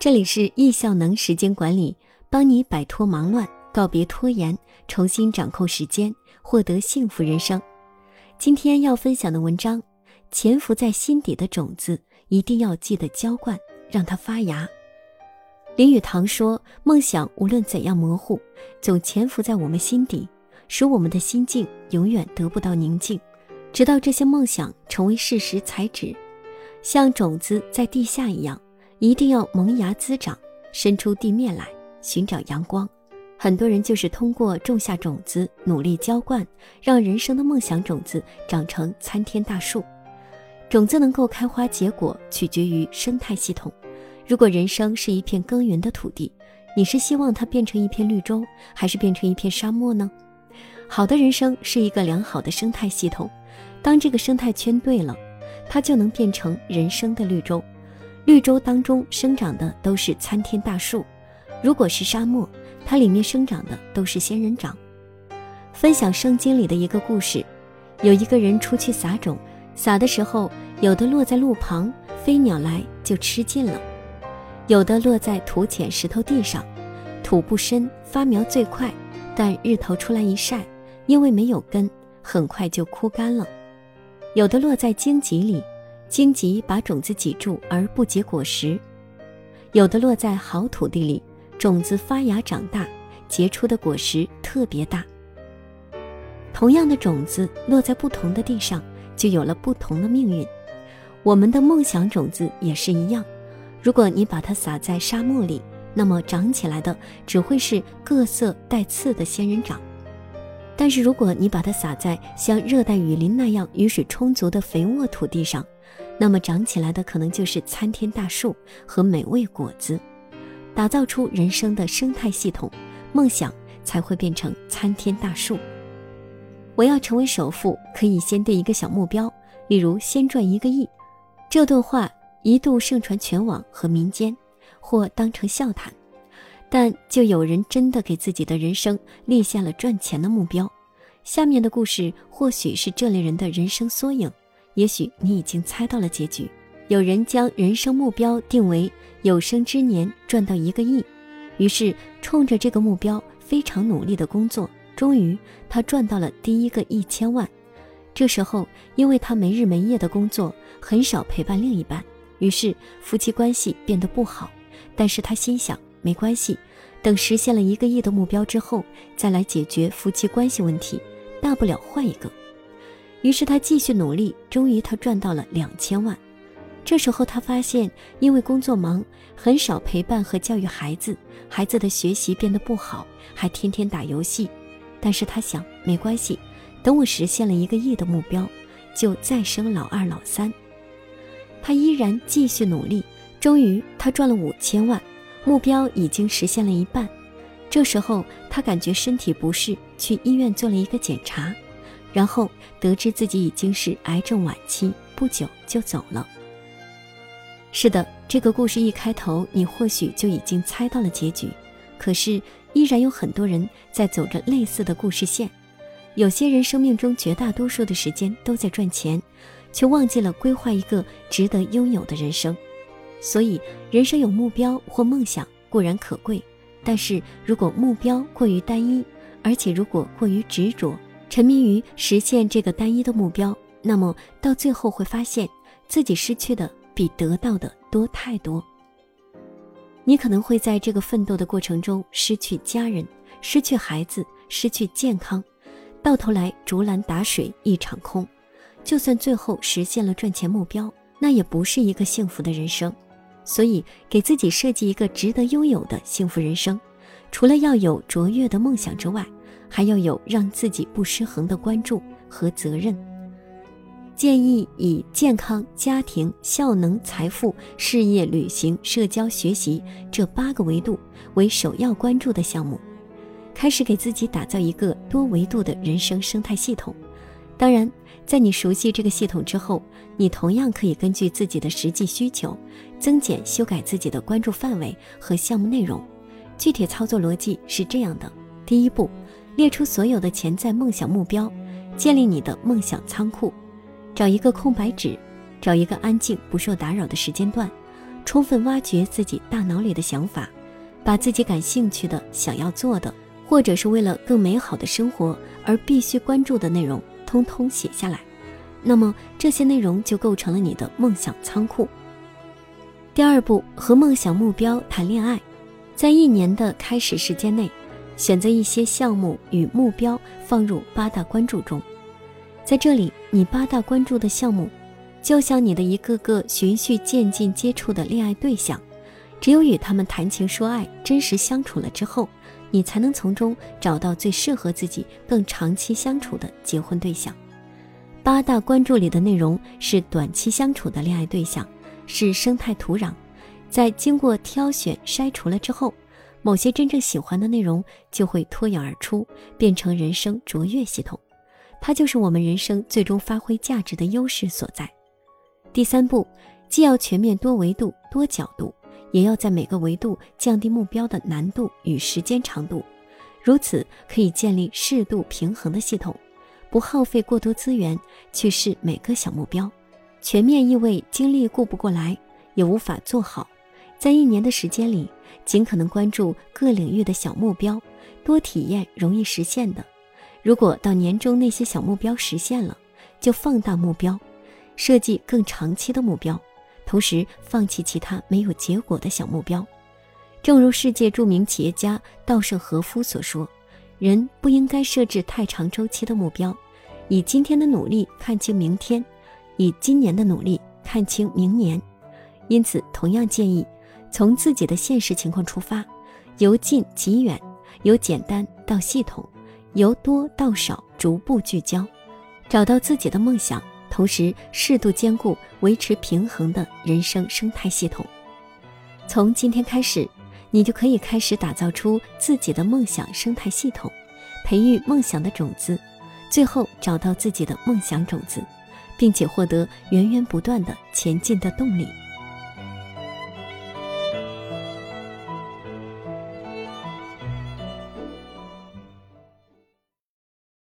这里是易效能时间管理，帮你摆脱忙乱，告别拖延，重新掌控时间，获得幸福人生。今天要分享的文章，潜伏在心底的种子，一定要记得浇灌，让它发芽。林语堂说：“梦想无论怎样模糊，总潜伏在我们心底，使我们的心境永远得不到宁静，直到这些梦想成为事实才止，像种子在地下一样。”一定要萌芽滋长，伸出地面来寻找阳光。很多人就是通过种下种子，努力浇灌，让人生的梦想种子长成参天大树。种子能够开花结果，取决于生态系统。如果人生是一片耕耘的土地，你是希望它变成一片绿洲，还是变成一片沙漠呢？好的人生是一个良好的生态系统，当这个生态圈对了，它就能变成人生的绿洲。绿洲当中生长的都是参天大树，如果是沙漠，它里面生长的都是仙人掌。分享圣经里的一个故事，有一个人出去撒种，撒的时候，有的落在路旁，飞鸟来就吃尽了；有的落在土浅石头地上，土不深，发苗最快，但日头出来一晒，因为没有根，很快就枯干了；有的落在荆棘里。荆棘把种子挤住而不结果实，有的落在好土地里，种子发芽长大，结出的果实特别大。同样的种子落在不同的地上，就有了不同的命运。我们的梦想种子也是一样，如果你把它撒在沙漠里，那么长起来的只会是各色带刺的仙人掌；但是如果你把它撒在像热带雨林那样雨水充足的肥沃土地上，那么长起来的可能就是参天大树和美味果子，打造出人生的生态系统，梦想才会变成参天大树。我要成为首富，可以先定一个小目标，例如先赚一个亿。这段话一度盛传全网和民间，或当成笑谈，但就有人真的给自己的人生立下了赚钱的目标。下面的故事或许是这类人的人生缩影。也许你已经猜到了结局。有人将人生目标定为有生之年赚到一个亿，于是冲着这个目标非常努力的工作。终于，他赚到了第一个一千万。这时候，因为他没日没夜的工作，很少陪伴另一半，于是夫妻关系变得不好。但是他心想，没关系，等实现了一个亿的目标之后，再来解决夫妻关系问题，大不了换一个。于是他继续努力，终于他赚到了两千万。这时候他发现，因为工作忙，很少陪伴和教育孩子，孩子的学习变得不好，还天天打游戏。但是他想，没关系，等我实现了一个亿的目标，就再生老二、老三。他依然继续努力，终于他赚了五千万，目标已经实现了一半。这时候他感觉身体不适，去医院做了一个检查。然后得知自己已经是癌症晚期，不久就走了。是的，这个故事一开头，你或许就已经猜到了结局。可是，依然有很多人在走着类似的故事线。有些人生命中绝大多数的时间都在赚钱，却忘记了规划一个值得拥有的人生。所以，人生有目标或梦想固然可贵，但是如果目标过于单一，而且如果过于执着，沉迷于实现这个单一的目标，那么到最后会发现自己失去的比得到的多太多。你可能会在这个奋斗的过程中失去家人、失去孩子、失去健康，到头来竹篮打水一场空。就算最后实现了赚钱目标，那也不是一个幸福的人生。所以，给自己设计一个值得拥有的幸福人生，除了要有卓越的梦想之外。还要有让自己不失衡的关注和责任。建议以健康、家庭、效能、财富、事业、旅行、社交、学习这八个维度为首要关注的项目，开始给自己打造一个多维度的人生生态系统。当然，在你熟悉这个系统之后，你同样可以根据自己的实际需求，增减、修改自己的关注范围和项目内容。具体操作逻辑是这样的：第一步。列出所有的潜在梦想目标，建立你的梦想仓库，找一个空白纸，找一个安静不受打扰的时间段，充分挖掘自己大脑里的想法，把自己感兴趣的、想要做的，或者是为了更美好的生活而必须关注的内容，通通写下来。那么这些内容就构成了你的梦想仓库。第二步，和梦想目标谈恋爱，在一年的开始时间内，选择一些项目与目标放入八大关注中。在这里，你八大关注的项目，就像你的一个个循序渐进接触的恋爱对象，只有与他们谈情说爱、真实相处了之后，你才能从中找到最适合自己、更长期相处的结婚对象。八大关注里的内容是短期相处的恋爱对象。是生态土壤，在经过挑选筛除了之后，某些真正喜欢的内容就会脱颖而出，变成人生卓越系统。它就是我们人生最终发挥价值的优势所在。第三步，既要全面多维度、多角度，也要在每个维度降低目标的难度与时间长度，如此可以建立适度平衡的系统，不耗费过多资源去试每个小目标。全面意味精力顾不过来，也无法做好。在一年的时间里，尽可能关注各领域的小目标，多体验容易实现的。如果到年终那些小目标实现了，就放大目标，设计更长期的目标，同时放弃其他没有结果的小目标。正如世界著名企业家稻盛和夫所说：“人不应该设置太长周期的目标，以今天的努力看清明天。”以今年的努力看清明年，因此同样建议从自己的现实情况出发，由近及远，由简单到系统，由多到少，逐步聚焦，找到自己的梦想，同时适度兼顾维持平衡的人生生态系统。从今天开始，你就可以开始打造出自己的梦想生态系统，培育梦想的种子，最后找到自己的梦想种子。并且获得源源不断的前进的动力。